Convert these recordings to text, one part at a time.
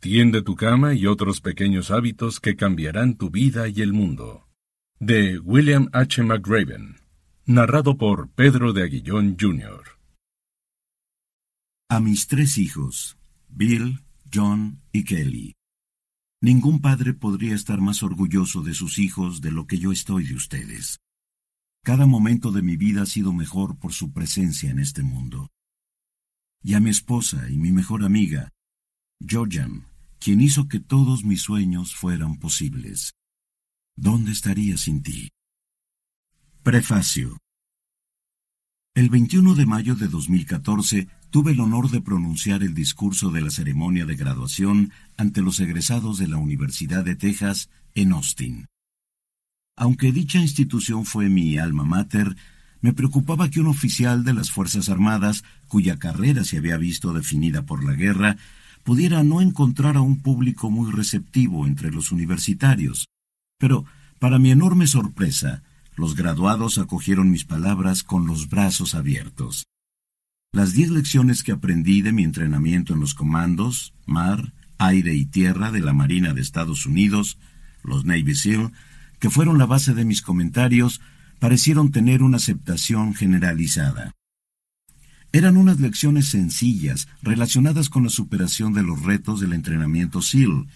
Tiende tu cama y otros pequeños hábitos que cambiarán tu vida y el mundo. De William H. McRaven. Narrado por Pedro de Aguillón Jr. A mis tres hijos, Bill, John y Kelly. Ningún padre podría estar más orgulloso de sus hijos de lo que yo estoy de ustedes. Cada momento de mi vida ha sido mejor por su presencia en este mundo. Y a mi esposa y mi mejor amiga, Georgian, quien hizo que todos mis sueños fueran posibles. ¿Dónde estaría sin ti? Prefacio. El 21 de mayo de 2014 tuve el honor de pronunciar el discurso de la ceremonia de graduación ante los egresados de la Universidad de Texas en Austin. Aunque dicha institución fue mi alma mater, me preocupaba que un oficial de las Fuerzas Armadas, cuya carrera se había visto definida por la guerra, pudiera no encontrar a un público muy receptivo entre los universitarios. Pero, para mi enorme sorpresa, los graduados acogieron mis palabras con los brazos abiertos. Las diez lecciones que aprendí de mi entrenamiento en los comandos, mar, aire y tierra de la Marina de Estados Unidos, los Navy SEAL, que fueron la base de mis comentarios, parecieron tener una aceptación generalizada. Eran unas lecciones sencillas relacionadas con la superación de los retos del entrenamiento SEAL,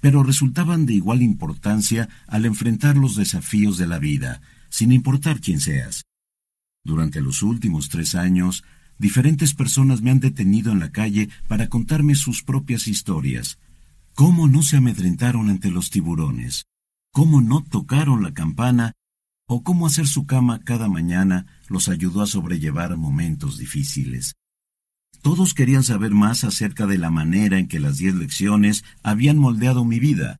pero resultaban de igual importancia al enfrentar los desafíos de la vida, sin importar quién seas. Durante los últimos tres años, diferentes personas me han detenido en la calle para contarme sus propias historias. Cómo no se amedrentaron ante los tiburones, cómo no tocaron la campana o cómo hacer su cama cada mañana los ayudó a sobrellevar momentos difíciles. Todos querían saber más acerca de la manera en que las diez lecciones habían moldeado mi vida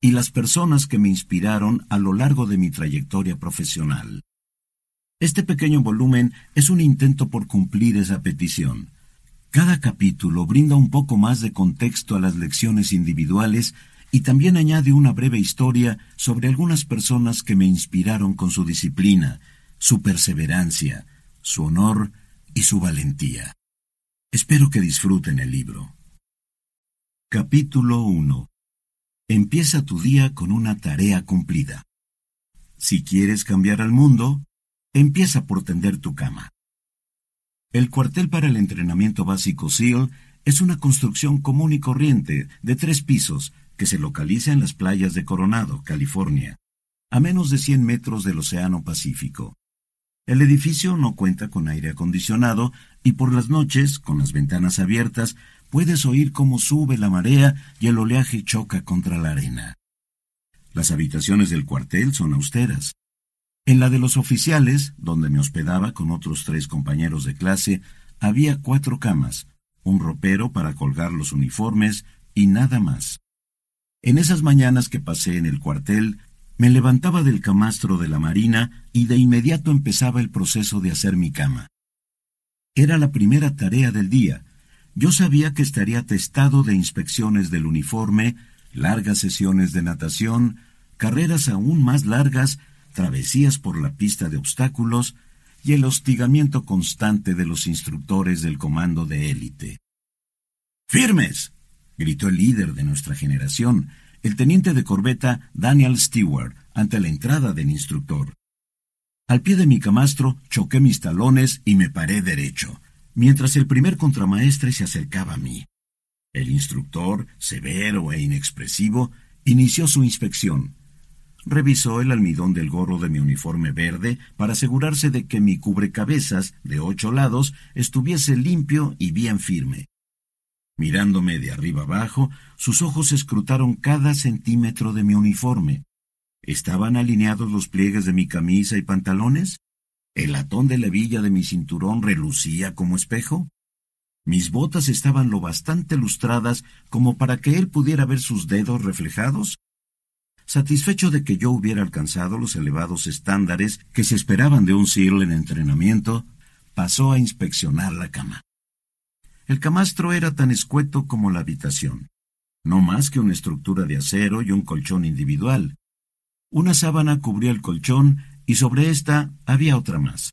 y las personas que me inspiraron a lo largo de mi trayectoria profesional. Este pequeño volumen es un intento por cumplir esa petición. Cada capítulo brinda un poco más de contexto a las lecciones individuales y también añade una breve historia sobre algunas personas que me inspiraron con su disciplina, su perseverancia, su honor y su valentía. Espero que disfruten el libro. Capítulo 1 Empieza tu día con una tarea cumplida. Si quieres cambiar al mundo, empieza por tender tu cama. El cuartel para el entrenamiento básico SEAL es una construcción común y corriente de tres pisos que se localiza en las playas de Coronado, California, a menos de 100 metros del Océano Pacífico. El edificio no cuenta con aire acondicionado y por las noches, con las ventanas abiertas, puedes oír cómo sube la marea y el oleaje choca contra la arena. Las habitaciones del cuartel son austeras. En la de los oficiales, donde me hospedaba con otros tres compañeros de clase, había cuatro camas, un ropero para colgar los uniformes y nada más. En esas mañanas que pasé en el cuartel, me levantaba del camastro de la marina y de inmediato empezaba el proceso de hacer mi cama. Era la primera tarea del día. Yo sabía que estaría testado de inspecciones del uniforme, largas sesiones de natación, carreras aún más largas, travesías por la pista de obstáculos y el hostigamiento constante de los instructores del comando de élite. ¡Firmes! Gritó el líder de nuestra generación, el teniente de corbeta Daniel Stewart, ante la entrada del instructor. Al pie de mi camastro choqué mis talones y me paré derecho, mientras el primer contramaestre se acercaba a mí. El instructor, severo e inexpresivo, inició su inspección. Revisó el almidón del gorro de mi uniforme verde para asegurarse de que mi cubrecabezas de ocho lados estuviese limpio y bien firme. Mirándome de arriba abajo, sus ojos escrutaron cada centímetro de mi uniforme. ¿Estaban alineados los pliegues de mi camisa y pantalones? ¿El latón de la villa de mi cinturón relucía como espejo? ¿Mis botas estaban lo bastante lustradas como para que él pudiera ver sus dedos reflejados? Satisfecho de que yo hubiera alcanzado los elevados estándares que se esperaban de un SEAL en entrenamiento, pasó a inspeccionar la cama. El camastro era tan escueto como la habitación, no más que una estructura de acero y un colchón individual. Una sábana cubría el colchón y sobre ésta había otra más.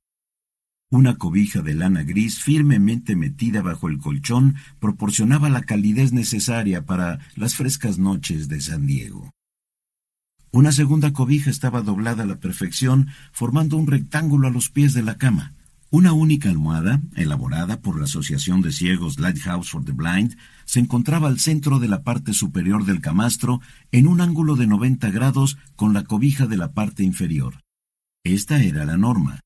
Una cobija de lana gris firmemente metida bajo el colchón proporcionaba la calidez necesaria para las frescas noches de San Diego. Una segunda cobija estaba doblada a la perfección, formando un rectángulo a los pies de la cama. Una única almohada, elaborada por la Asociación de Ciegos Lighthouse for the Blind, se encontraba al centro de la parte superior del camastro, en un ángulo de 90 grados con la cobija de la parte inferior. Esta era la norma.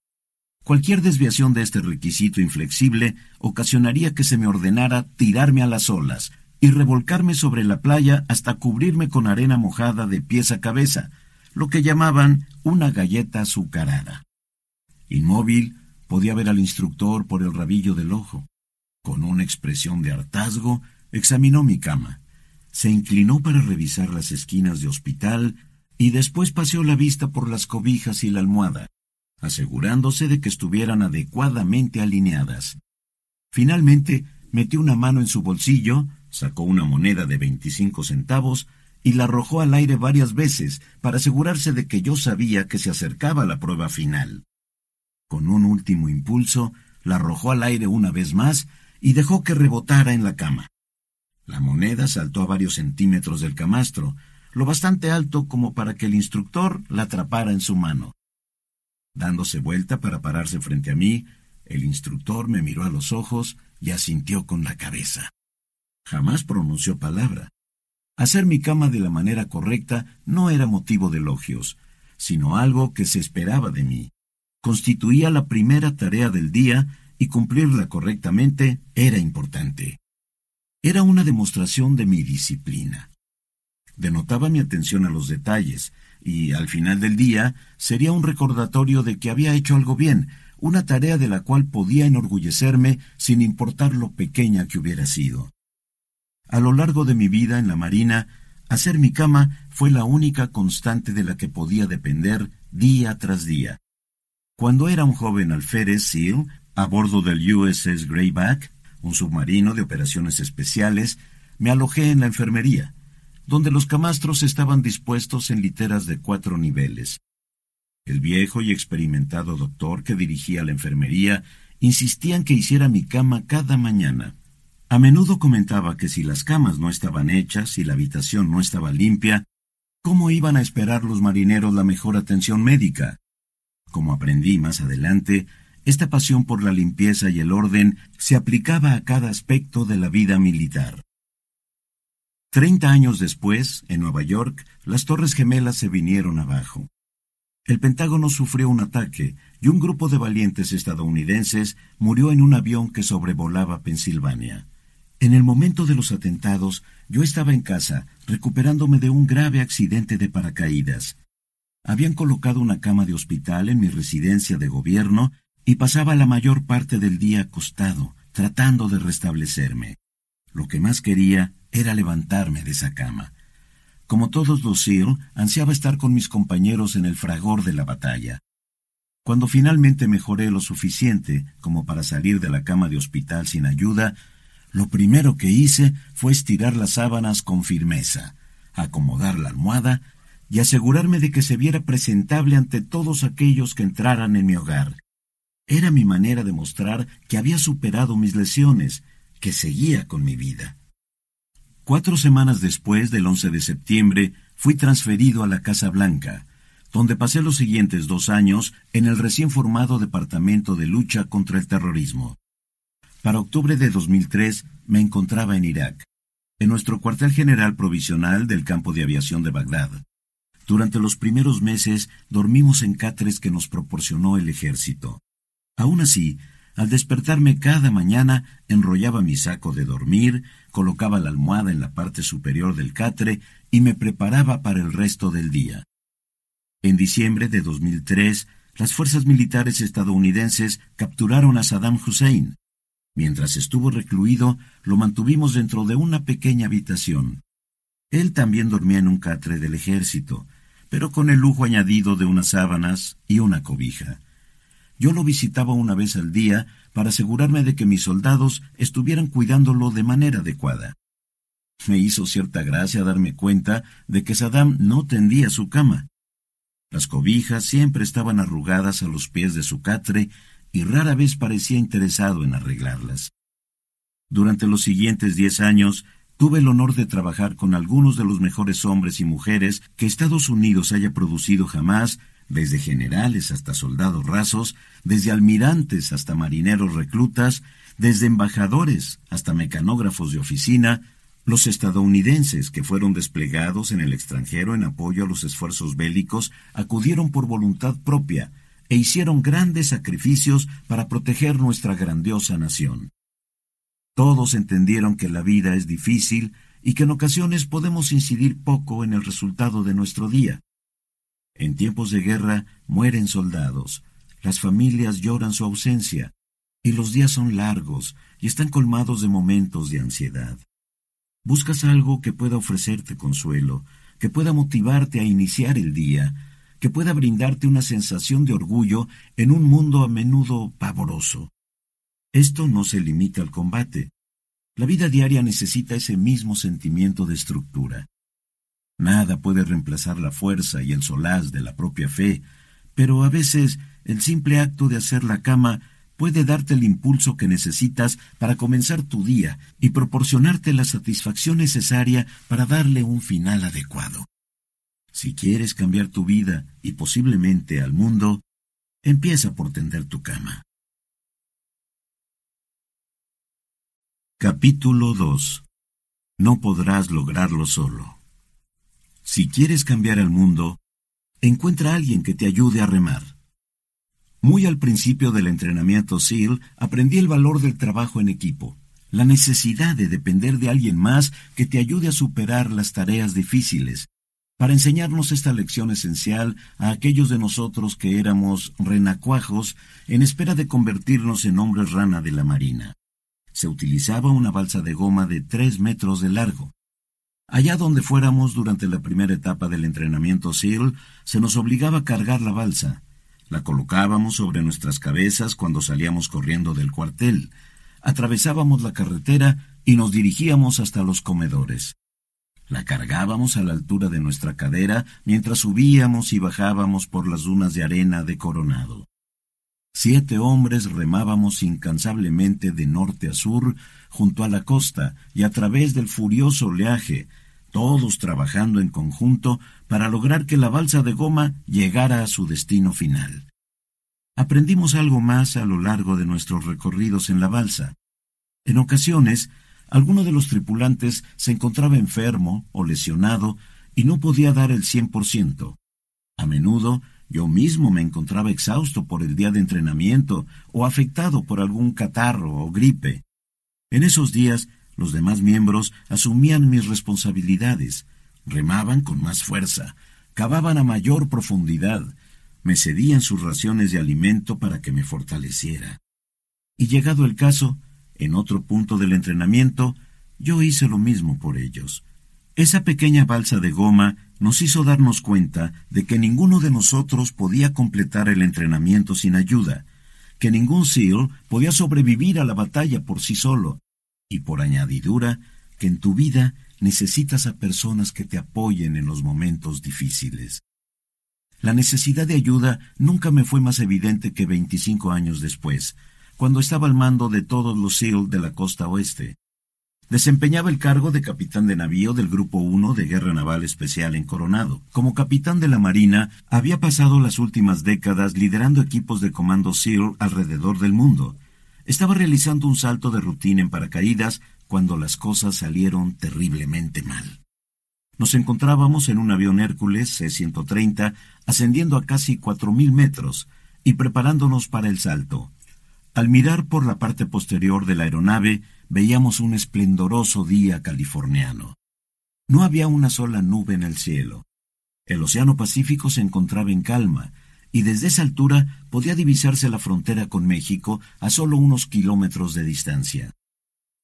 Cualquier desviación de este requisito inflexible ocasionaría que se me ordenara tirarme a las olas y revolcarme sobre la playa hasta cubrirme con arena mojada de pies a cabeza, lo que llamaban una galleta azucarada. Inmóvil, Podía ver al instructor por el rabillo del ojo. Con una expresión de hartazgo, examinó mi cama. Se inclinó para revisar las esquinas de hospital y después paseó la vista por las cobijas y la almohada, asegurándose de que estuvieran adecuadamente alineadas. Finalmente, metió una mano en su bolsillo, sacó una moneda de veinticinco centavos y la arrojó al aire varias veces para asegurarse de que yo sabía que se acercaba la prueba final. Con un último impulso, la arrojó al aire una vez más y dejó que rebotara en la cama. La moneda saltó a varios centímetros del camastro, lo bastante alto como para que el instructor la atrapara en su mano. Dándose vuelta para pararse frente a mí, el instructor me miró a los ojos y asintió con la cabeza. Jamás pronunció palabra. Hacer mi cama de la manera correcta no era motivo de elogios, sino algo que se esperaba de mí constituía la primera tarea del día y cumplirla correctamente era importante. Era una demostración de mi disciplina. Denotaba mi atención a los detalles, y al final del día sería un recordatorio de que había hecho algo bien, una tarea de la cual podía enorgullecerme sin importar lo pequeña que hubiera sido. A lo largo de mi vida en la Marina, hacer mi cama fue la única constante de la que podía depender día tras día, cuando era un joven alférez SEAL, a bordo del USS Greyback, un submarino de operaciones especiales, me alojé en la enfermería, donde los camastros estaban dispuestos en literas de cuatro niveles. El viejo y experimentado doctor que dirigía la enfermería insistía en que hiciera mi cama cada mañana. A menudo comentaba que si las camas no estaban hechas y la habitación no estaba limpia, ¿cómo iban a esperar los marineros la mejor atención médica? Como aprendí más adelante, esta pasión por la limpieza y el orden se aplicaba a cada aspecto de la vida militar. Treinta años después, en Nueva York, las Torres Gemelas se vinieron abajo. El Pentágono sufrió un ataque y un grupo de valientes estadounidenses murió en un avión que sobrevolaba Pensilvania. En el momento de los atentados, yo estaba en casa, recuperándome de un grave accidente de paracaídas. Habían colocado una cama de hospital en mi residencia de gobierno y pasaba la mayor parte del día acostado, tratando de restablecerme. Lo que más quería era levantarme de esa cama. Como todos los SEAL, ansiaba estar con mis compañeros en el fragor de la batalla. Cuando finalmente mejoré lo suficiente como para salir de la cama de hospital sin ayuda, lo primero que hice fue estirar las sábanas con firmeza, acomodar la almohada y asegurarme de que se viera presentable ante todos aquellos que entraran en mi hogar. Era mi manera de mostrar que había superado mis lesiones, que seguía con mi vida. Cuatro semanas después del 11 de septiembre, fui transferido a la Casa Blanca, donde pasé los siguientes dos años en el recién formado Departamento de Lucha contra el Terrorismo. Para octubre de 2003 me encontraba en Irak, en nuestro cuartel general provisional del campo de aviación de Bagdad. Durante los primeros meses dormimos en catres que nos proporcionó el ejército. Aún así, al despertarme cada mañana, enrollaba mi saco de dormir, colocaba la almohada en la parte superior del catre y me preparaba para el resto del día. En diciembre de 2003, las fuerzas militares estadounidenses capturaron a Saddam Hussein. Mientras estuvo recluido, lo mantuvimos dentro de una pequeña habitación. Él también dormía en un catre del ejército, pero con el lujo añadido de unas sábanas y una cobija. Yo lo visitaba una vez al día para asegurarme de que mis soldados estuvieran cuidándolo de manera adecuada. Me hizo cierta gracia darme cuenta de que Saddam no tendía su cama. Las cobijas siempre estaban arrugadas a los pies de su catre y rara vez parecía interesado en arreglarlas. Durante los siguientes diez años, tuve el honor de trabajar con algunos de los mejores hombres y mujeres que Estados Unidos haya producido jamás, desde generales hasta soldados rasos, desde almirantes hasta marineros reclutas, desde embajadores hasta mecanógrafos de oficina, los estadounidenses que fueron desplegados en el extranjero en apoyo a los esfuerzos bélicos acudieron por voluntad propia e hicieron grandes sacrificios para proteger nuestra grandiosa nación. Todos entendieron que la vida es difícil y que en ocasiones podemos incidir poco en el resultado de nuestro día. En tiempos de guerra mueren soldados, las familias lloran su ausencia, y los días son largos y están colmados de momentos de ansiedad. Buscas algo que pueda ofrecerte consuelo, que pueda motivarte a iniciar el día, que pueda brindarte una sensación de orgullo en un mundo a menudo pavoroso. Esto no se limita al combate. La vida diaria necesita ese mismo sentimiento de estructura. Nada puede reemplazar la fuerza y el solaz de la propia fe, pero a veces el simple acto de hacer la cama puede darte el impulso que necesitas para comenzar tu día y proporcionarte la satisfacción necesaria para darle un final adecuado. Si quieres cambiar tu vida y posiblemente al mundo, empieza por tender tu cama. Capítulo 2 No podrás lograrlo solo. Si quieres cambiar al mundo, encuentra a alguien que te ayude a remar. Muy al principio del entrenamiento SEAL aprendí el valor del trabajo en equipo, la necesidad de depender de alguien más que te ayude a superar las tareas difíciles, para enseñarnos esta lección esencial a aquellos de nosotros que éramos renacuajos en espera de convertirnos en hombres rana de la marina se utilizaba una balsa de goma de tres metros de largo. Allá donde fuéramos durante la primera etapa del entrenamiento SEAL, se nos obligaba a cargar la balsa. La colocábamos sobre nuestras cabezas cuando salíamos corriendo del cuartel. Atravesábamos la carretera y nos dirigíamos hasta los comedores. La cargábamos a la altura de nuestra cadera mientras subíamos y bajábamos por las dunas de arena de Coronado. Siete hombres remábamos incansablemente de norte a sur, junto a la costa y a través del furioso oleaje, todos trabajando en conjunto para lograr que la balsa de goma llegara a su destino final. Aprendimos algo más a lo largo de nuestros recorridos en la balsa. En ocasiones, alguno de los tripulantes se encontraba enfermo o lesionado y no podía dar el cien por ciento. A menudo yo mismo me encontraba exhausto por el día de entrenamiento o afectado por algún catarro o gripe. En esos días, los demás miembros asumían mis responsabilidades, remaban con más fuerza, cavaban a mayor profundidad, me cedían sus raciones de alimento para que me fortaleciera. Y llegado el caso, en otro punto del entrenamiento, yo hice lo mismo por ellos. Esa pequeña balsa de goma nos hizo darnos cuenta de que ninguno de nosotros podía completar el entrenamiento sin ayuda, que ningún SEAL podía sobrevivir a la batalla por sí solo, y por añadidura, que en tu vida necesitas a personas que te apoyen en los momentos difíciles. La necesidad de ayuda nunca me fue más evidente que veinticinco años después, cuando estaba al mando de todos los SEAL de la costa oeste. Desempeñaba el cargo de capitán de navío del Grupo 1 de Guerra Naval Especial en Coronado. Como capitán de la Marina, había pasado las últimas décadas liderando equipos de comando SEAL alrededor del mundo. Estaba realizando un salto de rutina en paracaídas cuando las cosas salieron terriblemente mal. Nos encontrábamos en un avión Hércules C-130 ascendiendo a casi cuatro mil metros y preparándonos para el salto. Al mirar por la parte posterior de la aeronave, veíamos un esplendoroso día californiano. No había una sola nube en el cielo. El Océano Pacífico se encontraba en calma, y desde esa altura podía divisarse la frontera con México a solo unos kilómetros de distancia.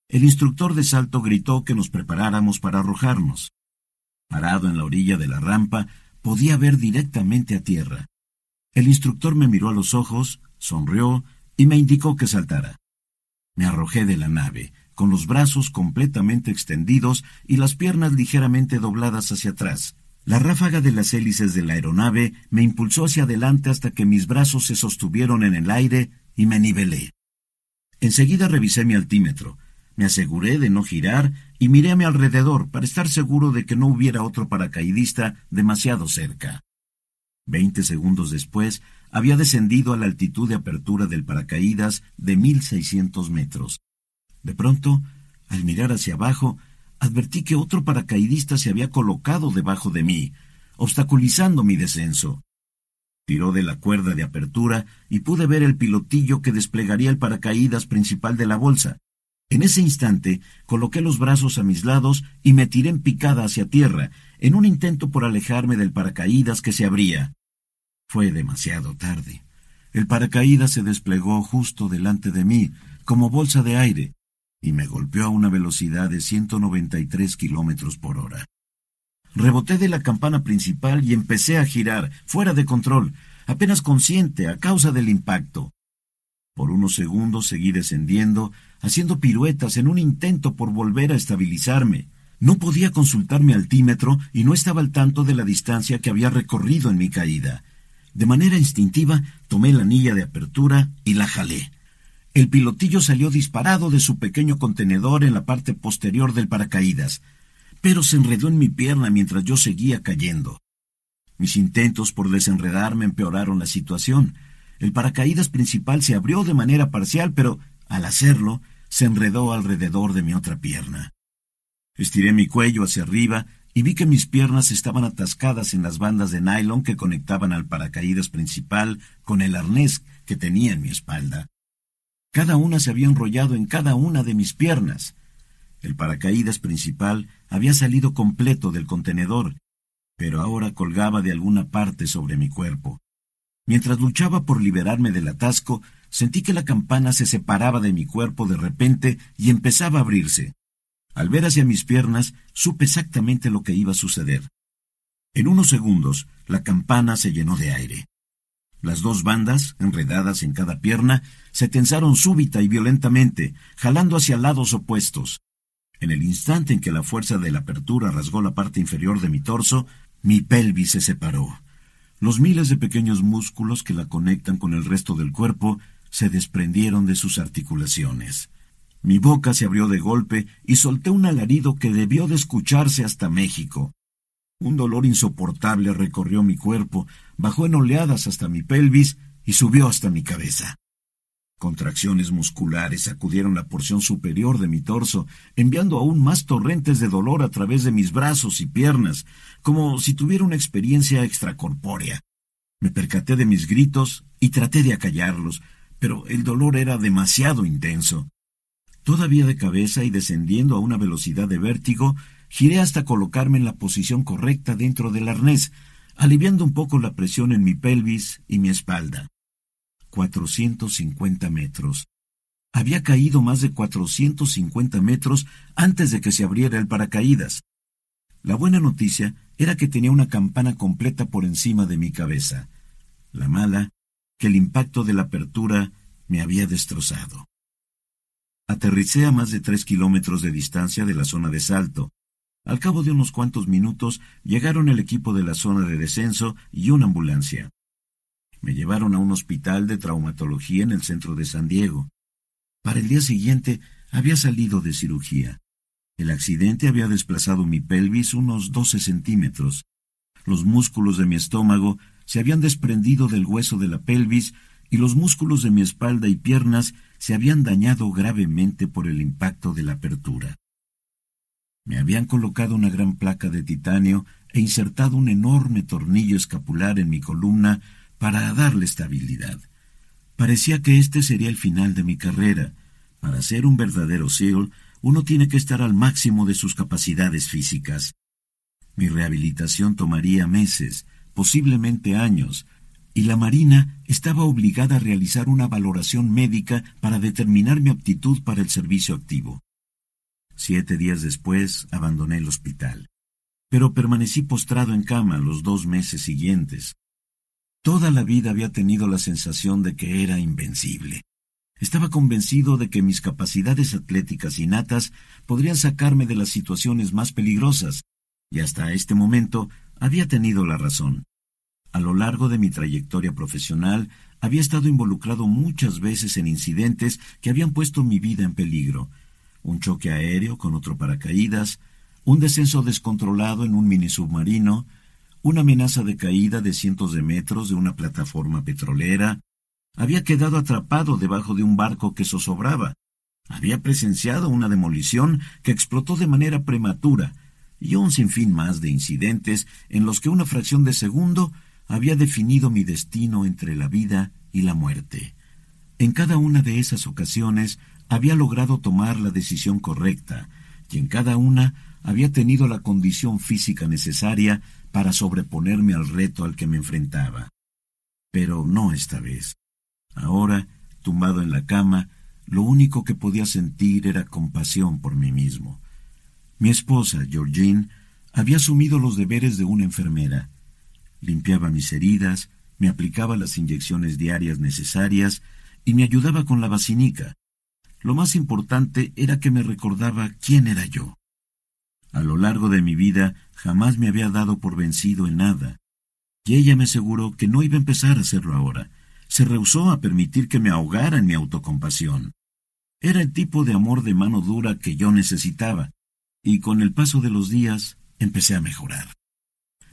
El instructor de salto gritó que nos preparáramos para arrojarnos. Parado en la orilla de la rampa, podía ver directamente a tierra. El instructor me miró a los ojos, sonrió y me indicó que saltara. Me arrojé de la nave, con los brazos completamente extendidos y las piernas ligeramente dobladas hacia atrás. La ráfaga de las hélices de la aeronave me impulsó hacia adelante hasta que mis brazos se sostuvieron en el aire y me nivelé. Enseguida revisé mi altímetro. Me aseguré de no girar y miré a mi alrededor para estar seguro de que no hubiera otro paracaidista demasiado cerca. Veinte segundos después, había descendido a la altitud de apertura del paracaídas de mil seiscientos metros. De pronto, al mirar hacia abajo, advertí que otro paracaidista se había colocado debajo de mí, obstaculizando mi descenso. Tiró de la cuerda de apertura y pude ver el pilotillo que desplegaría el paracaídas principal de la bolsa. En ese instante coloqué los brazos a mis lados y me tiré en picada hacia tierra, en un intento por alejarme del paracaídas que se abría. Fue demasiado tarde. El paracaídas se desplegó justo delante de mí, como bolsa de aire, y me golpeó a una velocidad de 193 kilómetros por hora. Reboté de la campana principal y empecé a girar, fuera de control, apenas consciente a causa del impacto. Por unos segundos seguí descendiendo, haciendo piruetas en un intento por volver a estabilizarme. No podía consultar mi altímetro y no estaba al tanto de la distancia que había recorrido en mi caída. De manera instintiva tomé la anilla de apertura y la jalé. El pilotillo salió disparado de su pequeño contenedor en la parte posterior del paracaídas, pero se enredó en mi pierna mientras yo seguía cayendo. Mis intentos por desenredarme empeoraron la situación. El paracaídas principal se abrió de manera parcial, pero al hacerlo, se enredó alrededor de mi otra pierna. Estiré mi cuello hacia arriba y vi que mis piernas estaban atascadas en las bandas de nylon que conectaban al paracaídas principal con el arnés que tenía en mi espalda. Cada una se había enrollado en cada una de mis piernas. El paracaídas principal había salido completo del contenedor, pero ahora colgaba de alguna parte sobre mi cuerpo. Mientras luchaba por liberarme del atasco, sentí que la campana se separaba de mi cuerpo de repente y empezaba a abrirse. Al ver hacia mis piernas, supe exactamente lo que iba a suceder. En unos segundos, la campana se llenó de aire. Las dos bandas, enredadas en cada pierna, se tensaron súbita y violentamente, jalando hacia lados opuestos. En el instante en que la fuerza de la apertura rasgó la parte inferior de mi torso, mi pelvis se separó. Los miles de pequeños músculos que la conectan con el resto del cuerpo se desprendieron de sus articulaciones. Mi boca se abrió de golpe y solté un alarido que debió de escucharse hasta México. Un dolor insoportable recorrió mi cuerpo, bajó en oleadas hasta mi pelvis y subió hasta mi cabeza. Contracciones musculares sacudieron la porción superior de mi torso, enviando aún más torrentes de dolor a través de mis brazos y piernas, como si tuviera una experiencia extracorpórea. Me percaté de mis gritos y traté de acallarlos, pero el dolor era demasiado intenso. Todavía de cabeza y descendiendo a una velocidad de vértigo, giré hasta colocarme en la posición correcta dentro del arnés, aliviando un poco la presión en mi pelvis y mi espalda. 450 metros. Había caído más de 450 metros antes de que se abriera el paracaídas. La buena noticia era que tenía una campana completa por encima de mi cabeza. La mala, que el impacto de la apertura me había destrozado. Aterricé a más de tres kilómetros de distancia de la zona de salto. Al cabo de unos cuantos minutos llegaron el equipo de la zona de descenso y una ambulancia. Me llevaron a un hospital de traumatología en el centro de San Diego. Para el día siguiente había salido de cirugía. El accidente había desplazado mi pelvis unos doce centímetros. Los músculos de mi estómago se habían desprendido del hueso de la pelvis y los músculos de mi espalda y piernas se habían dañado gravemente por el impacto de la apertura. Me habían colocado una gran placa de titanio e insertado un enorme tornillo escapular en mi columna para darle estabilidad. Parecía que este sería el final de mi carrera. Para ser un verdadero SEAL, uno tiene que estar al máximo de sus capacidades físicas. Mi rehabilitación tomaría meses, posiblemente años, y la Marina estaba obligada a realizar una valoración médica para determinar mi aptitud para el servicio activo. Siete días después abandoné el hospital, pero permanecí postrado en cama los dos meses siguientes. Toda la vida había tenido la sensación de que era invencible. Estaba convencido de que mis capacidades atléticas innatas podrían sacarme de las situaciones más peligrosas, y hasta este momento había tenido la razón. A lo largo de mi trayectoria profesional había estado involucrado muchas veces en incidentes que habían puesto mi vida en peligro. Un choque aéreo con otro paracaídas, un descenso descontrolado en un mini submarino, una amenaza de caída de cientos de metros de una plataforma petrolera, había quedado atrapado debajo de un barco que zozobraba, había presenciado una demolición que explotó de manera prematura, y un sinfín más de incidentes en los que una fracción de segundo había definido mi destino entre la vida y la muerte. En cada una de esas ocasiones había logrado tomar la decisión correcta, y en cada una había tenido la condición física necesaria para sobreponerme al reto al que me enfrentaba. Pero no esta vez. Ahora, tumbado en la cama, lo único que podía sentir era compasión por mí mismo. Mi esposa, Georgine, había asumido los deberes de una enfermera. Limpiaba mis heridas, me aplicaba las inyecciones diarias necesarias y me ayudaba con la vacinica. Lo más importante era que me recordaba quién era yo. A lo largo de mi vida jamás me había dado por vencido en nada, y ella me aseguró que no iba a empezar a hacerlo ahora. Se rehusó a permitir que me ahogara en mi autocompasión. Era el tipo de amor de mano dura que yo necesitaba, y con el paso de los días empecé a mejorar.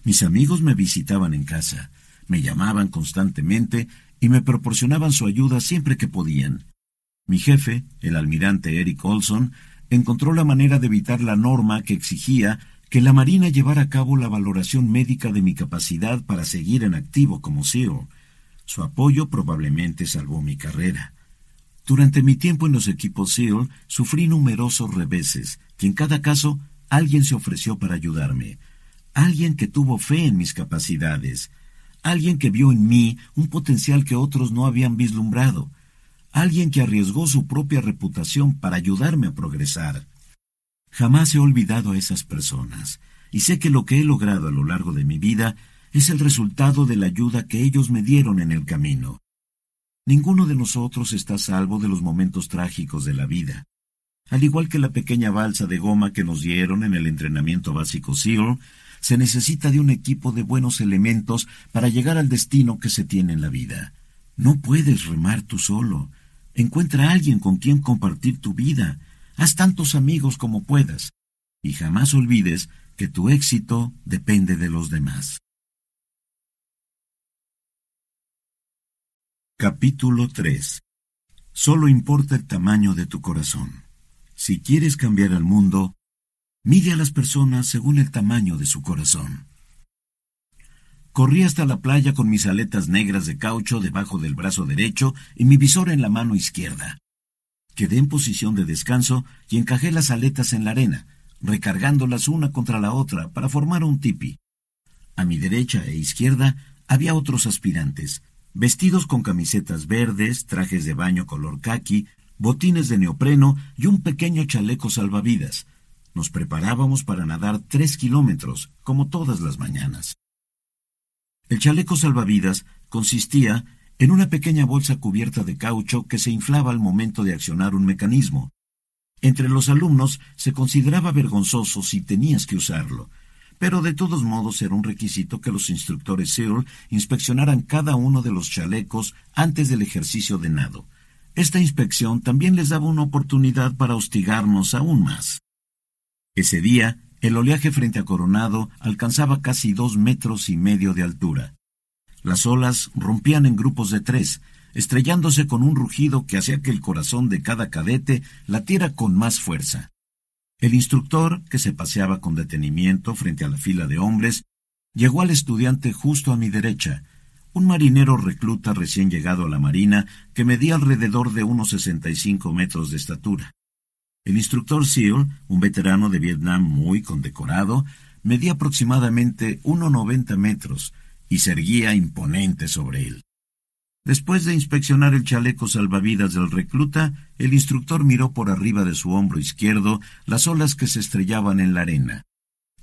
Mis amigos me visitaban en casa, me llamaban constantemente y me proporcionaban su ayuda siempre que podían. Mi jefe, el almirante Eric Olson, encontró la manera de evitar la norma que exigía que la Marina llevara a cabo la valoración médica de mi capacidad para seguir en activo como SEAL. Su apoyo probablemente salvó mi carrera. Durante mi tiempo en los equipos SEAL sufrí numerosos reveses, y en cada caso alguien se ofreció para ayudarme, alguien que tuvo fe en mis capacidades, alguien que vio en mí un potencial que otros no habían vislumbrado, alguien que arriesgó su propia reputación para ayudarme a progresar. Jamás he olvidado a esas personas, y sé que lo que he logrado a lo largo de mi vida es el resultado de la ayuda que ellos me dieron en el camino. Ninguno de nosotros está salvo de los momentos trágicos de la vida. Al igual que la pequeña balsa de goma que nos dieron en el entrenamiento básico SEAL, se necesita de un equipo de buenos elementos para llegar al destino que se tiene en la vida. No puedes remar tú solo. Encuentra a alguien con quien compartir tu vida. Haz tantos amigos como puedas. Y jamás olvides que tu éxito depende de los demás. Capítulo 3 Solo importa el tamaño de tu corazón. Si quieres cambiar al mundo, mide a las personas según el tamaño de su corazón. Corrí hasta la playa con mis aletas negras de caucho debajo del brazo derecho y mi visor en la mano izquierda. Quedé en posición de descanso y encajé las aletas en la arena, recargándolas una contra la otra para formar un tipi. A mi derecha e izquierda había otros aspirantes, vestidos con camisetas verdes, trajes de baño color khaki, botines de neopreno y un pequeño chaleco salvavidas. Nos preparábamos para nadar tres kilómetros, como todas las mañanas. El chaleco salvavidas consistía en una pequeña bolsa cubierta de caucho que se inflaba al momento de accionar un mecanismo. Entre los alumnos se consideraba vergonzoso si tenías que usarlo, pero de todos modos era un requisito que los instructores SEAL inspeccionaran cada uno de los chalecos antes del ejercicio de nado. Esta inspección también les daba una oportunidad para hostigarnos aún más. Ese día el oleaje frente a Coronado alcanzaba casi dos metros y medio de altura. Las olas rompían en grupos de tres, estrellándose con un rugido que hacía que el corazón de cada cadete latiera con más fuerza. El instructor, que se paseaba con detenimiento frente a la fila de hombres, llegó al estudiante justo a mi derecha, un marinero recluta recién llegado a la marina que medía alrededor de unos sesenta y cinco metros de estatura. El instructor SEAL, un veterano de Vietnam muy condecorado, medía aproximadamente 1,90 metros y se erguía imponente sobre él. Después de inspeccionar el chaleco salvavidas del recluta, el instructor miró por arriba de su hombro izquierdo las olas que se estrellaban en la arena.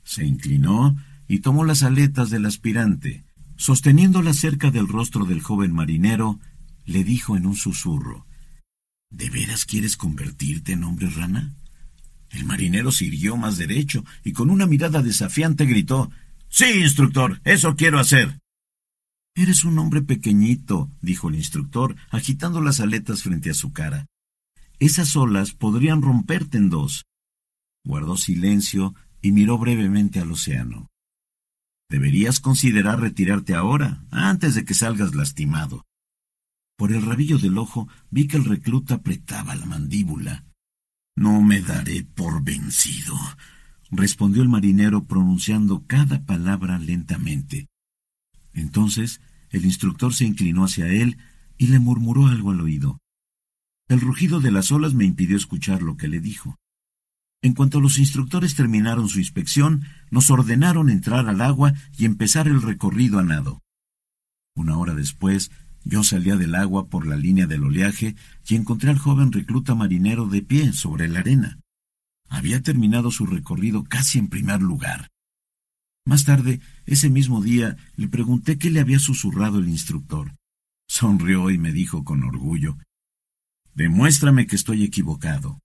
Se inclinó y tomó las aletas del aspirante. Sosteniéndolas cerca del rostro del joven marinero, le dijo en un susurro ¿De veras quieres convertirte en hombre rana? El marinero se irguió más derecho y con una mirada desafiante gritó Sí, instructor, eso quiero hacer. Eres un hombre pequeñito, dijo el instructor, agitando las aletas frente a su cara. Esas olas podrían romperte en dos. Guardó silencio y miró brevemente al océano. Deberías considerar retirarte ahora, antes de que salgas lastimado. Por el rabillo del ojo vi que el recluta apretaba la mandíbula. No me daré por vencido, respondió el marinero pronunciando cada palabra lentamente. Entonces el instructor se inclinó hacia él y le murmuró algo al oído. El rugido de las olas me impidió escuchar lo que le dijo. En cuanto los instructores terminaron su inspección, nos ordenaron entrar al agua y empezar el recorrido a nado. Una hora después, yo salía del agua por la línea del oleaje y encontré al joven recluta marinero de pie sobre la arena. Había terminado su recorrido casi en primer lugar. Más tarde, ese mismo día, le pregunté qué le había susurrado el instructor. Sonrió y me dijo con orgullo Demuéstrame que estoy equivocado.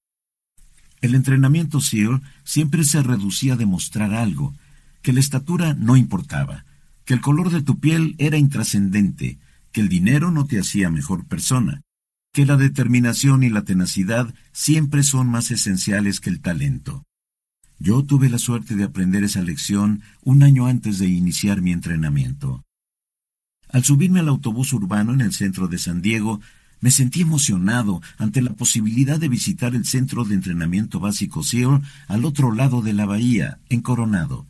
El entrenamiento SEAL siempre se reducía a demostrar algo, que la estatura no importaba, que el color de tu piel era intrascendente, que el dinero no te hacía mejor persona, que la determinación y la tenacidad siempre son más esenciales que el talento. Yo tuve la suerte de aprender esa lección un año antes de iniciar mi entrenamiento. Al subirme al autobús urbano en el centro de San Diego, me sentí emocionado ante la posibilidad de visitar el centro de entrenamiento básico SEAL al otro lado de la bahía, en Coronado.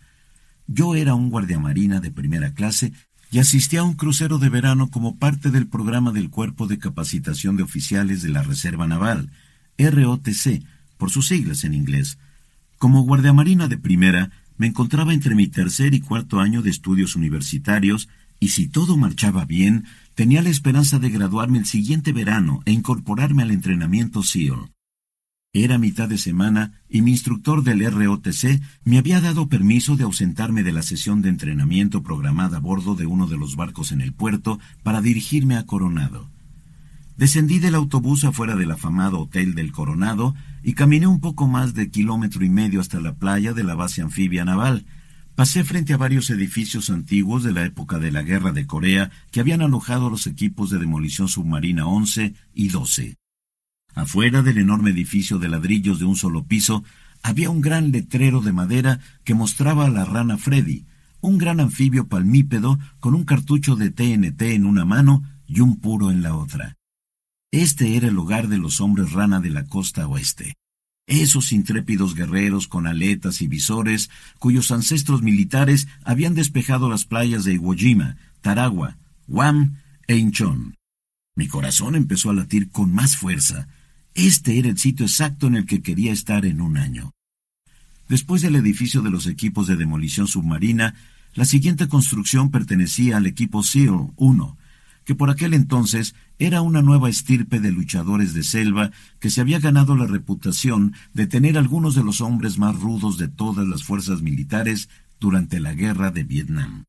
Yo era un guardiamarina de primera clase y asistí a un crucero de verano como parte del programa del Cuerpo de Capacitación de Oficiales de la Reserva Naval, ROTC, por sus siglas en inglés. Como guardiamarina de primera, me encontraba entre mi tercer y cuarto año de estudios universitarios y si todo marchaba bien, tenía la esperanza de graduarme el siguiente verano e incorporarme al entrenamiento SEAL. Era mitad de semana y mi instructor del ROTC me había dado permiso de ausentarme de la sesión de entrenamiento programada a bordo de uno de los barcos en el puerto para dirigirme a Coronado. Descendí del autobús afuera del afamado Hotel del Coronado y caminé un poco más de kilómetro y medio hasta la playa de la base anfibia naval, Pasé frente a varios edificios antiguos de la época de la Guerra de Corea que habían alojado los equipos de demolición submarina 11 y 12. Afuera del enorme edificio de ladrillos de un solo piso había un gran letrero de madera que mostraba a la rana Freddy, un gran anfibio palmípedo con un cartucho de TNT en una mano y un puro en la otra. Este era el hogar de los hombres rana de la costa oeste esos intrépidos guerreros con aletas y visores, cuyos ancestros militares habían despejado las playas de Iwo Jima, Tarawa, Guam e Incheon. Mi corazón empezó a latir con más fuerza. Este era el sitio exacto en el que quería estar en un año. Después del edificio de los equipos de demolición submarina, la siguiente construcción pertenecía al equipo SEAL 1, que por aquel entonces era una nueva estirpe de luchadores de selva que se había ganado la reputación de tener algunos de los hombres más rudos de todas las fuerzas militares durante la guerra de Vietnam.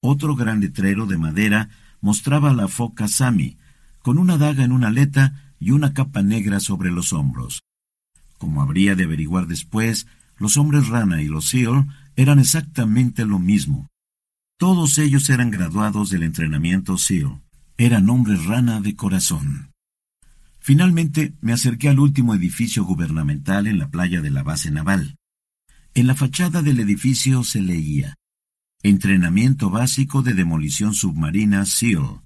Otro gran letrero de madera mostraba la foca Sami, con una daga en una aleta y una capa negra sobre los hombros. Como habría de averiguar después, los hombres rana y los SEAL eran exactamente lo mismo, todos ellos eran graduados del entrenamiento SEAL. Eran hombres rana de corazón. Finalmente me acerqué al último edificio gubernamental en la playa de la base naval. En la fachada del edificio se leía Entrenamiento básico de demolición submarina SEAL.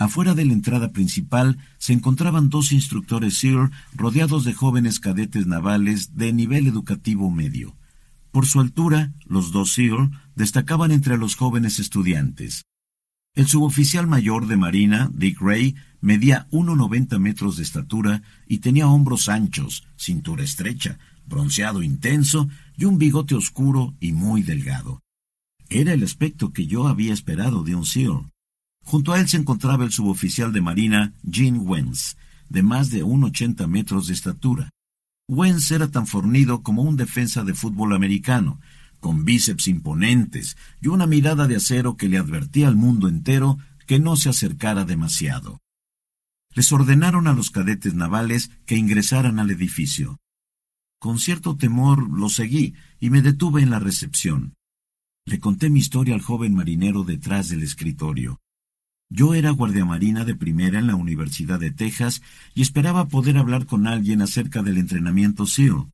Afuera de la entrada principal se encontraban dos instructores SEAL rodeados de jóvenes cadetes navales de nivel educativo medio. Por su altura, los dos SEAL destacaban entre los jóvenes estudiantes. El suboficial mayor de Marina, Dick Ray, medía 1,90 metros de estatura y tenía hombros anchos, cintura estrecha, bronceado intenso y un bigote oscuro y muy delgado. Era el aspecto que yo había esperado de un SEAL. Junto a él se encontraba el suboficial de Marina, Gene Wentz, de más de 1,80 metros de estatura. Wentz era tan fornido como un defensa de fútbol americano, con bíceps imponentes y una mirada de acero que le advertía al mundo entero que no se acercara demasiado. Les ordenaron a los cadetes navales que ingresaran al edificio. Con cierto temor lo seguí y me detuve en la recepción. Le conté mi historia al joven marinero detrás del escritorio. Yo era guardiamarina de primera en la Universidad de Texas y esperaba poder hablar con alguien acerca del entrenamiento SEAL.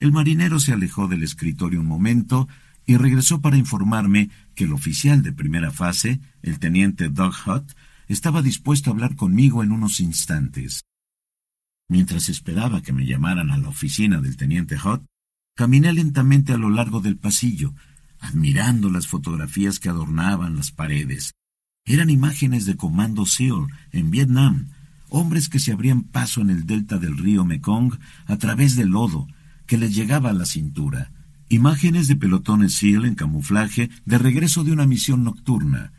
El marinero se alejó del escritorio un momento y regresó para informarme que el oficial de primera fase, el teniente Doug Hutt, estaba dispuesto a hablar conmigo en unos instantes. Mientras esperaba que me llamaran a la oficina del teniente Hutt, caminé lentamente a lo largo del pasillo, admirando las fotografías que adornaban las paredes. Eran imágenes de Comando SEAL en Vietnam, hombres que se abrían paso en el delta del río Mekong a través del lodo, que les llegaba a la cintura. Imágenes de pelotones SEAL en camuflaje de regreso de una misión nocturna.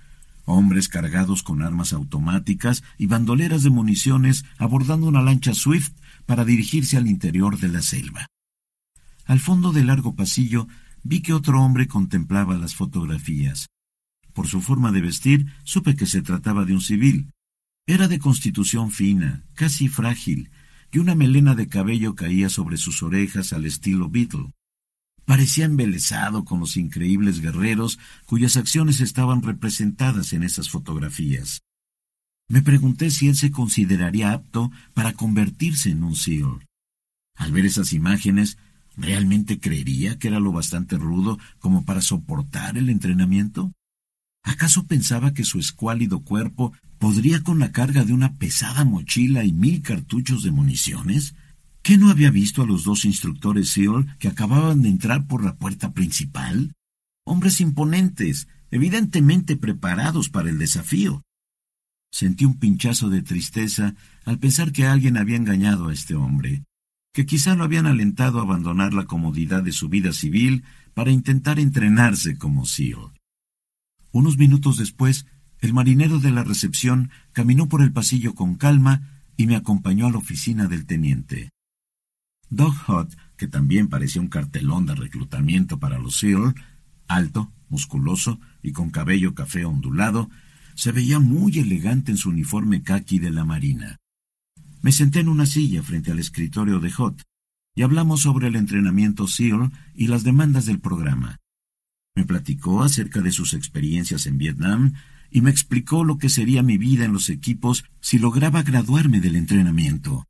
Hombres cargados con armas automáticas y bandoleras de municiones abordando una lancha Swift para dirigirse al interior de la selva. Al fondo del largo pasillo vi que otro hombre contemplaba las fotografías. Por su forma de vestir, supe que se trataba de un civil. Era de constitución fina, casi frágil, y una melena de cabello caía sobre sus orejas al estilo Beatle. Parecía embelesado con los increíbles guerreros cuyas acciones estaban representadas en esas fotografías. Me pregunté si él se consideraría apto para convertirse en un SEAL. Al ver esas imágenes, ¿realmente creería que era lo bastante rudo como para soportar el entrenamiento? ¿Acaso pensaba que su escuálido cuerpo podría con la carga de una pesada mochila y mil cartuchos de municiones? ¿Qué no había visto a los dos instructores SEAL que acababan de entrar por la puerta principal? Hombres imponentes, evidentemente preparados para el desafío. Sentí un pinchazo de tristeza al pensar que alguien había engañado a este hombre, que quizá lo habían alentado a abandonar la comodidad de su vida civil para intentar entrenarse como SEAL. Unos minutos después, el marinero de la recepción caminó por el pasillo con calma y me acompañó a la oficina del teniente. Doug Hutt, que también parecía un cartelón de reclutamiento para los SEAL, alto, musculoso y con cabello café ondulado, se veía muy elegante en su uniforme khaki de la Marina. Me senté en una silla frente al escritorio de Hutt y hablamos sobre el entrenamiento SEAL y las demandas del programa. Me platicó acerca de sus experiencias en Vietnam y me explicó lo que sería mi vida en los equipos si lograba graduarme del entrenamiento.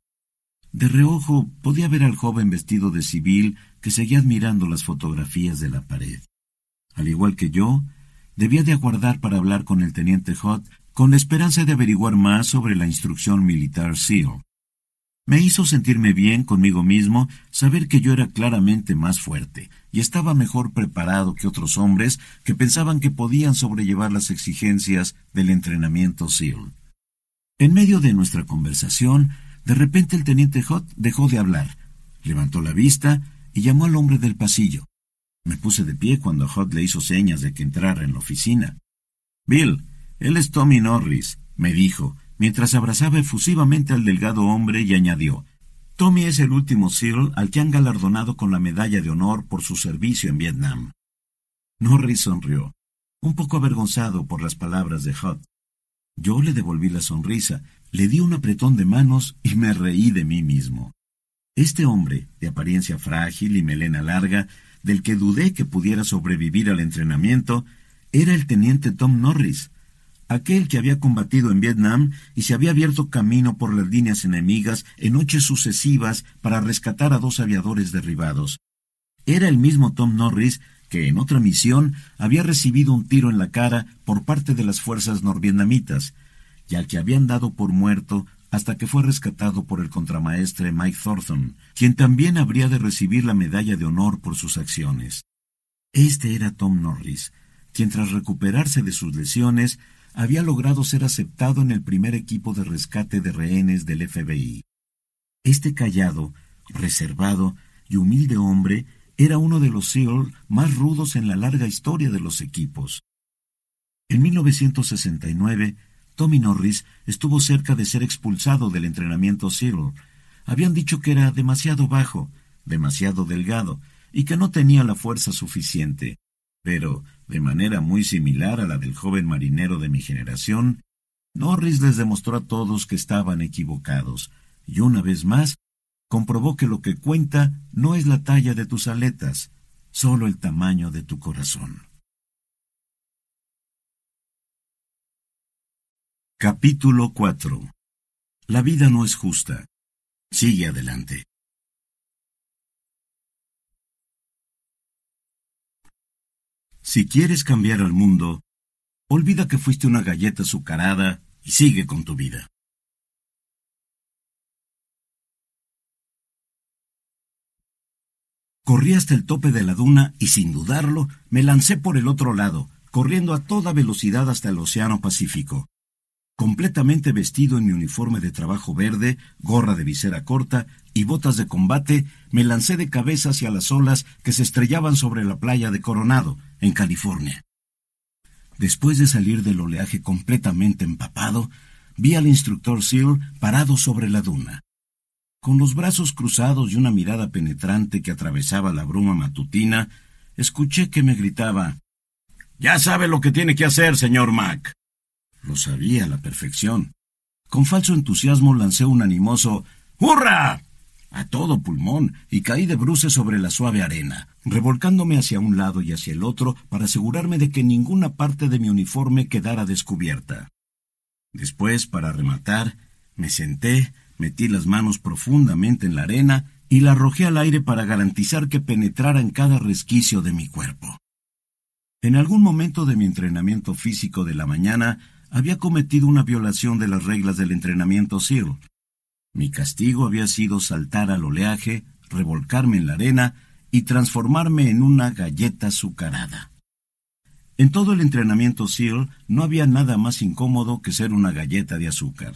De reojo podía ver al joven vestido de civil que seguía admirando las fotografías de la pared. Al igual que yo, debía de aguardar para hablar con el teniente Hutt con la esperanza de averiguar más sobre la instrucción militar SEAL. Me hizo sentirme bien conmigo mismo saber que yo era claramente más fuerte y estaba mejor preparado que otros hombres que pensaban que podían sobrellevar las exigencias del entrenamiento SEAL. En medio de nuestra conversación, de repente el teniente Hot dejó de hablar, levantó la vista y llamó al hombre del pasillo. Me puse de pie cuando Hot le hizo señas de que entrara en la oficina. Bill, él es Tommy Norris, me dijo, mientras abrazaba efusivamente al delgado hombre y añadió, Tommy es el último SEAL al que han galardonado con la medalla de honor por su servicio en Vietnam. Norris sonrió, un poco avergonzado por las palabras de Hutt. Yo le devolví la sonrisa, le di un apretón de manos y me reí de mí mismo. Este hombre, de apariencia frágil y melena larga, del que dudé que pudiera sobrevivir al entrenamiento, era el teniente Tom Norris, aquel que había combatido en Vietnam y se había abierto camino por las líneas enemigas en noches sucesivas para rescatar a dos aviadores derribados. Era el mismo Tom Norris que en otra misión había recibido un tiro en la cara por parte de las fuerzas norvietnamitas, y al que habían dado por muerto hasta que fue rescatado por el contramaestre Mike Thornton, quien también habría de recibir la medalla de honor por sus acciones. Este era Tom Norris, quien tras recuperarse de sus lesiones había logrado ser aceptado en el primer equipo de rescate de rehenes del FBI. Este callado, reservado y humilde hombre era uno de los SEAL más rudos en la larga historia de los equipos. En 1969, Tommy Norris estuvo cerca de ser expulsado del entrenamiento SEAL. Habían dicho que era demasiado bajo, demasiado delgado, y que no tenía la fuerza suficiente. Pero, de manera muy similar a la del joven marinero de mi generación, Norris les demostró a todos que estaban equivocados, y una vez más comprobó que lo que cuenta no es la talla de tus aletas, solo el tamaño de tu corazón. Capítulo 4 La vida no es justa. Sigue adelante. Si quieres cambiar al mundo, olvida que fuiste una galleta azucarada y sigue con tu vida. Corrí hasta el tope de la duna y sin dudarlo me lancé por el otro lado, corriendo a toda velocidad hasta el Océano Pacífico. Completamente vestido en mi uniforme de trabajo verde, gorra de visera corta y botas de combate, me lancé de cabeza hacia las olas que se estrellaban sobre la playa de Coronado, en California. Después de salir del oleaje completamente empapado, vi al instructor Seal parado sobre la duna. Con los brazos cruzados y una mirada penetrante que atravesaba la bruma matutina, escuché que me gritaba Ya sabe lo que tiene que hacer, señor Mac. Lo sabía a la perfección. Con falso entusiasmo lancé un animoso ¡Hurra! a todo pulmón y caí de bruces sobre la suave arena, revolcándome hacia un lado y hacia el otro para asegurarme de que ninguna parte de mi uniforme quedara descubierta. Después, para rematar, me senté Metí las manos profundamente en la arena y la arrojé al aire para garantizar que penetrara en cada resquicio de mi cuerpo. En algún momento de mi entrenamiento físico de la mañana había cometido una violación de las reglas del entrenamiento SEAL. Mi castigo había sido saltar al oleaje, revolcarme en la arena y transformarme en una galleta azucarada. En todo el entrenamiento SEAL no había nada más incómodo que ser una galleta de azúcar.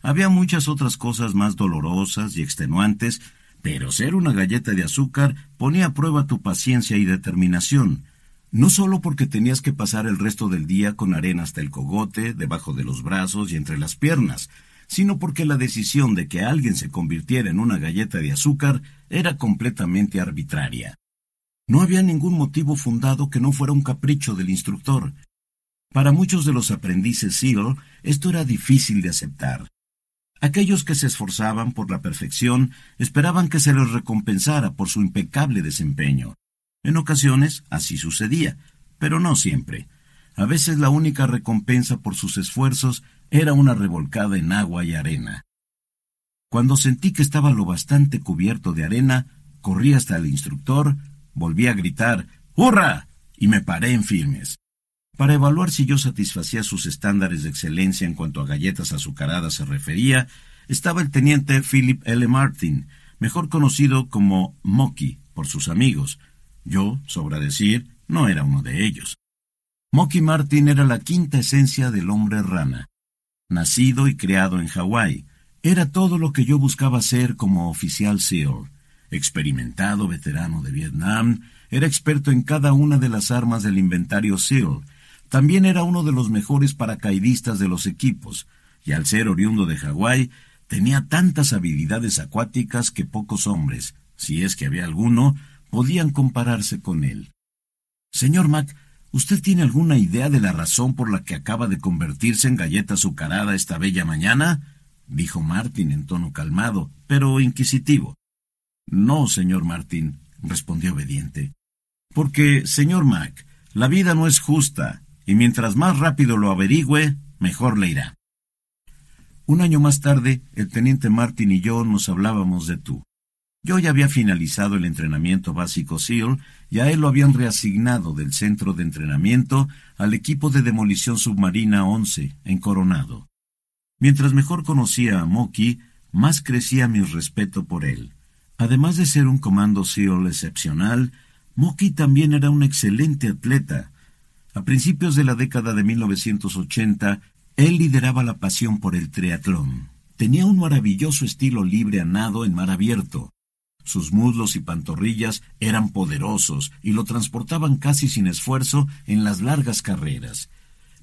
Había muchas otras cosas más dolorosas y extenuantes, pero ser una galleta de azúcar ponía a prueba tu paciencia y determinación, no solo porque tenías que pasar el resto del día con arena hasta el cogote, debajo de los brazos y entre las piernas, sino porque la decisión de que alguien se convirtiera en una galleta de azúcar era completamente arbitraria. No había ningún motivo fundado que no fuera un capricho del instructor. Para muchos de los aprendices SEAL, esto era difícil de aceptar. Aquellos que se esforzaban por la perfección esperaban que se les recompensara por su impecable desempeño. En ocasiones así sucedía, pero no siempre. A veces la única recompensa por sus esfuerzos era una revolcada en agua y arena. Cuando sentí que estaba lo bastante cubierto de arena, corrí hasta el instructor, volví a gritar ¡Hurra! y me paré en firmes. Para evaluar si yo satisfacía sus estándares de excelencia en cuanto a galletas azucaradas se refería, estaba el teniente Philip L. Martin, mejor conocido como Mocky por sus amigos. Yo, sobra decir, no era uno de ellos. Mocky Martin era la quinta esencia del hombre rana. Nacido y creado en Hawái, era todo lo que yo buscaba ser como oficial SEAL. Experimentado veterano de Vietnam, era experto en cada una de las armas del inventario SEAL, también era uno de los mejores paracaidistas de los equipos, y al ser oriundo de Hawái, tenía tantas habilidades acuáticas que pocos hombres, si es que había alguno, podían compararse con él. Señor Mac, ¿usted tiene alguna idea de la razón por la que acaba de convertirse en galleta azucarada esta bella mañana? dijo Martin en tono calmado, pero inquisitivo. No, señor Martin, respondió obediente. Porque, señor Mac, la vida no es justa, y mientras más rápido lo averigüe, mejor le irá. Un año más tarde, el teniente Martin y yo nos hablábamos de tú. Yo ya había finalizado el entrenamiento básico SEAL y a él lo habían reasignado del centro de entrenamiento al equipo de demolición submarina 11 en Coronado. Mientras mejor conocía a Moki, más crecía mi respeto por él. Además de ser un comando SEAL excepcional, Moki también era un excelente atleta, a principios de la década de 1980, él lideraba la pasión por el triatlón. Tenía un maravilloso estilo libre a nado en mar abierto. Sus muslos y pantorrillas eran poderosos y lo transportaban casi sin esfuerzo en las largas carreras.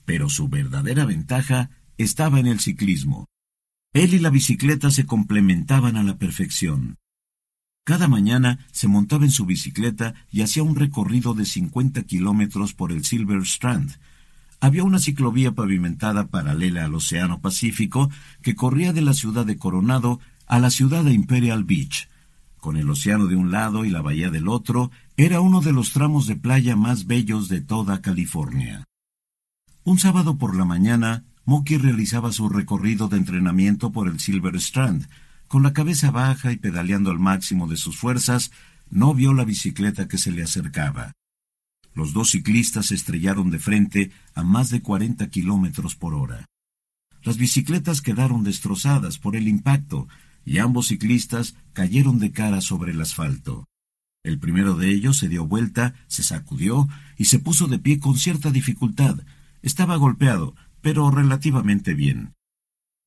Pero su verdadera ventaja estaba en el ciclismo. Él y la bicicleta se complementaban a la perfección. Cada mañana se montaba en su bicicleta y hacía un recorrido de 50 kilómetros por el Silver Strand. Había una ciclovía pavimentada paralela al Océano Pacífico que corría de la ciudad de Coronado a la ciudad de Imperial Beach. Con el océano de un lado y la bahía del otro, era uno de los tramos de playa más bellos de toda California. Un sábado por la mañana, Moki realizaba su recorrido de entrenamiento por el Silver Strand. Con la cabeza baja y pedaleando al máximo de sus fuerzas, no vio la bicicleta que se le acercaba. Los dos ciclistas se estrellaron de frente a más de 40 kilómetros por hora. Las bicicletas quedaron destrozadas por el impacto y ambos ciclistas cayeron de cara sobre el asfalto. El primero de ellos se dio vuelta, se sacudió y se puso de pie con cierta dificultad. Estaba golpeado, pero relativamente bien.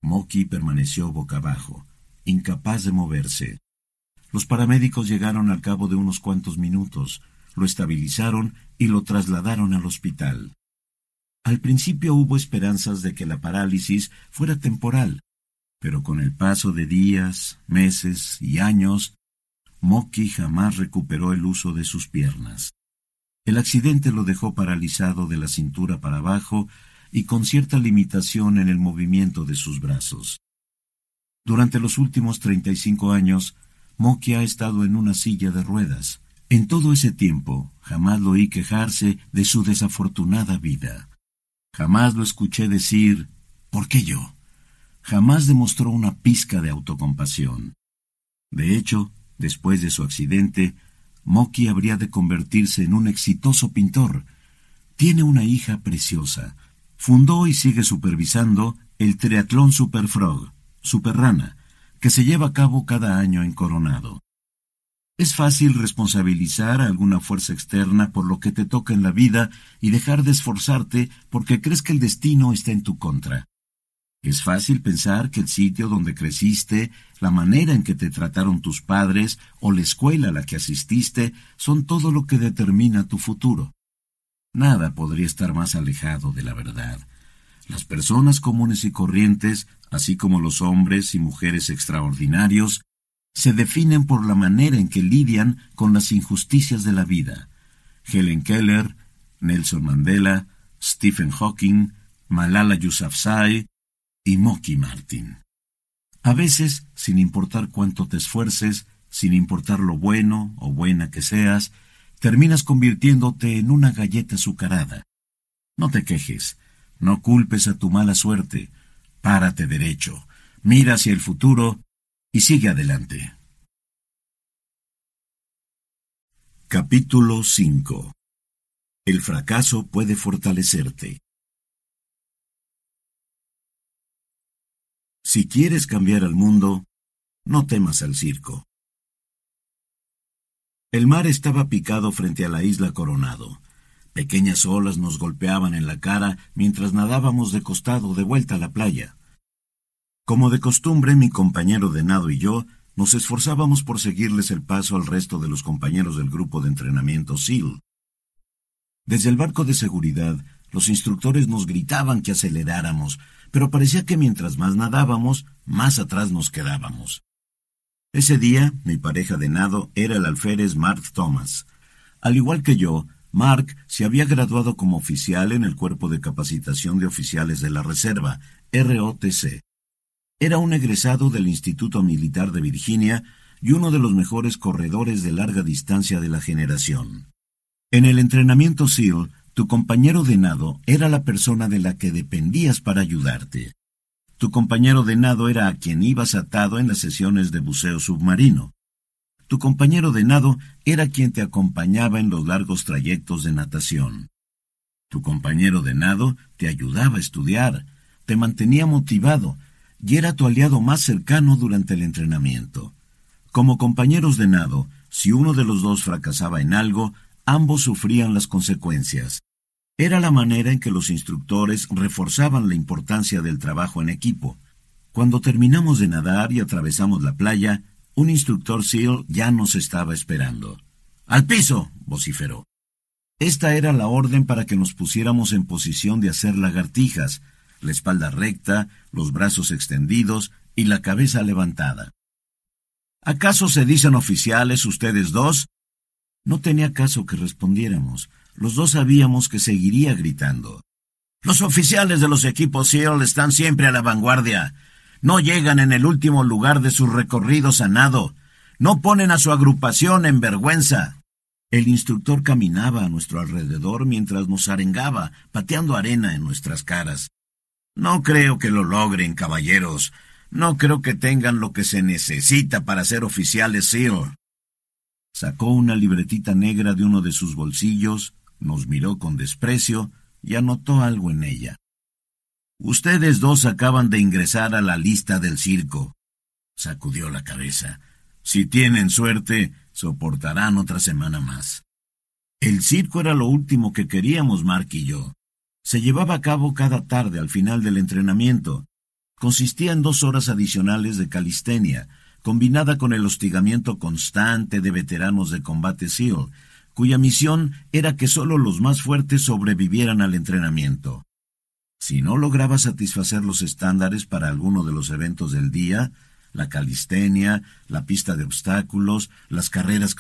Moki permaneció boca abajo, incapaz de moverse. Los paramédicos llegaron al cabo de unos cuantos minutos, lo estabilizaron y lo trasladaron al hospital. Al principio hubo esperanzas de que la parálisis fuera temporal, pero con el paso de días, meses y años, Moki jamás recuperó el uso de sus piernas. El accidente lo dejó paralizado de la cintura para abajo y con cierta limitación en el movimiento de sus brazos. Durante los últimos treinta y cinco años, Moki ha estado en una silla de ruedas. En todo ese tiempo, jamás lo oí quejarse de su desafortunada vida. Jamás lo escuché decir, ¿por qué yo? Jamás demostró una pizca de autocompasión. De hecho, Después de su accidente, Moki habría de convertirse en un exitoso pintor. Tiene una hija preciosa. Fundó y sigue supervisando el Triatlón Superfrog, Superrana, que se lleva a cabo cada año en Coronado. Es fácil responsabilizar a alguna fuerza externa por lo que te toca en la vida y dejar de esforzarte porque crees que el destino está en tu contra. Es fácil pensar que el sitio donde creciste, la manera en que te trataron tus padres o la escuela a la que asististe son todo lo que determina tu futuro. Nada podría estar más alejado de la verdad. Las personas comunes y corrientes, así como los hombres y mujeres extraordinarios, se definen por la manera en que lidian con las injusticias de la vida. Helen Keller, Nelson Mandela, Stephen Hawking, Malala Yousafzai, y Moki Martin. A veces, sin importar cuánto te esfuerces, sin importar lo bueno o buena que seas, terminas convirtiéndote en una galleta azucarada. No te quejes, no culpes a tu mala suerte, párate derecho, mira hacia el futuro y sigue adelante. Capítulo 5 El fracaso puede fortalecerte. Si quieres cambiar al mundo, no temas al circo. El mar estaba picado frente a la isla Coronado. Pequeñas olas nos golpeaban en la cara mientras nadábamos de costado de vuelta a la playa. Como de costumbre, mi compañero de nado y yo nos esforzábamos por seguirles el paso al resto de los compañeros del grupo de entrenamiento SEAL. Desde el barco de seguridad, los instructores nos gritaban que aceleráramos, pero parecía que mientras más nadábamos, más atrás nos quedábamos. Ese día, mi pareja de nado era el alférez Mark Thomas. Al igual que yo, Mark se había graduado como oficial en el Cuerpo de Capacitación de Oficiales de la Reserva, ROTC. Era un egresado del Instituto Militar de Virginia y uno de los mejores corredores de larga distancia de la generación. En el entrenamiento SEAL tu compañero de nado era la persona de la que dependías para ayudarte. Tu compañero de nado era a quien ibas atado en las sesiones de buceo submarino. Tu compañero de nado era quien te acompañaba en los largos trayectos de natación. Tu compañero de nado te ayudaba a estudiar, te mantenía motivado y era tu aliado más cercano durante el entrenamiento. Como compañeros de nado, si uno de los dos fracasaba en algo, ambos sufrían las consecuencias. Era la manera en que los instructores reforzaban la importancia del trabajo en equipo. Cuando terminamos de nadar y atravesamos la playa, un instructor SEAL ya nos estaba esperando. ¡Al piso! vociferó. Esta era la orden para que nos pusiéramos en posición de hacer lagartijas, la espalda recta, los brazos extendidos y la cabeza levantada. ¿Acaso se dicen oficiales ustedes dos? No tenía caso que respondiéramos. Los dos sabíamos que seguiría gritando. Los oficiales de los equipos SEAL están siempre a la vanguardia. No llegan en el último lugar de sus recorridos a nado. No ponen a su agrupación en vergüenza. El instructor caminaba a nuestro alrededor mientras nos arengaba, pateando arena en nuestras caras. No creo que lo logren, caballeros. No creo que tengan lo que se necesita para ser oficiales SEAL. Sacó una libretita negra de uno de sus bolsillos, nos miró con desprecio y anotó algo en ella. Ustedes dos acaban de ingresar a la lista del circo. Sacudió la cabeza. Si tienen suerte, soportarán otra semana más. El circo era lo último que queríamos Mark y yo. Se llevaba a cabo cada tarde al final del entrenamiento. Consistía en dos horas adicionales de calistenia, combinada con el hostigamiento constante de veteranos de combate SEAL, cuya misión era que solo los más fuertes sobrevivieran al entrenamiento. Si no lograba satisfacer los estándares para alguno de los eventos del día, la calistenia, la pista de obstáculos, las carreras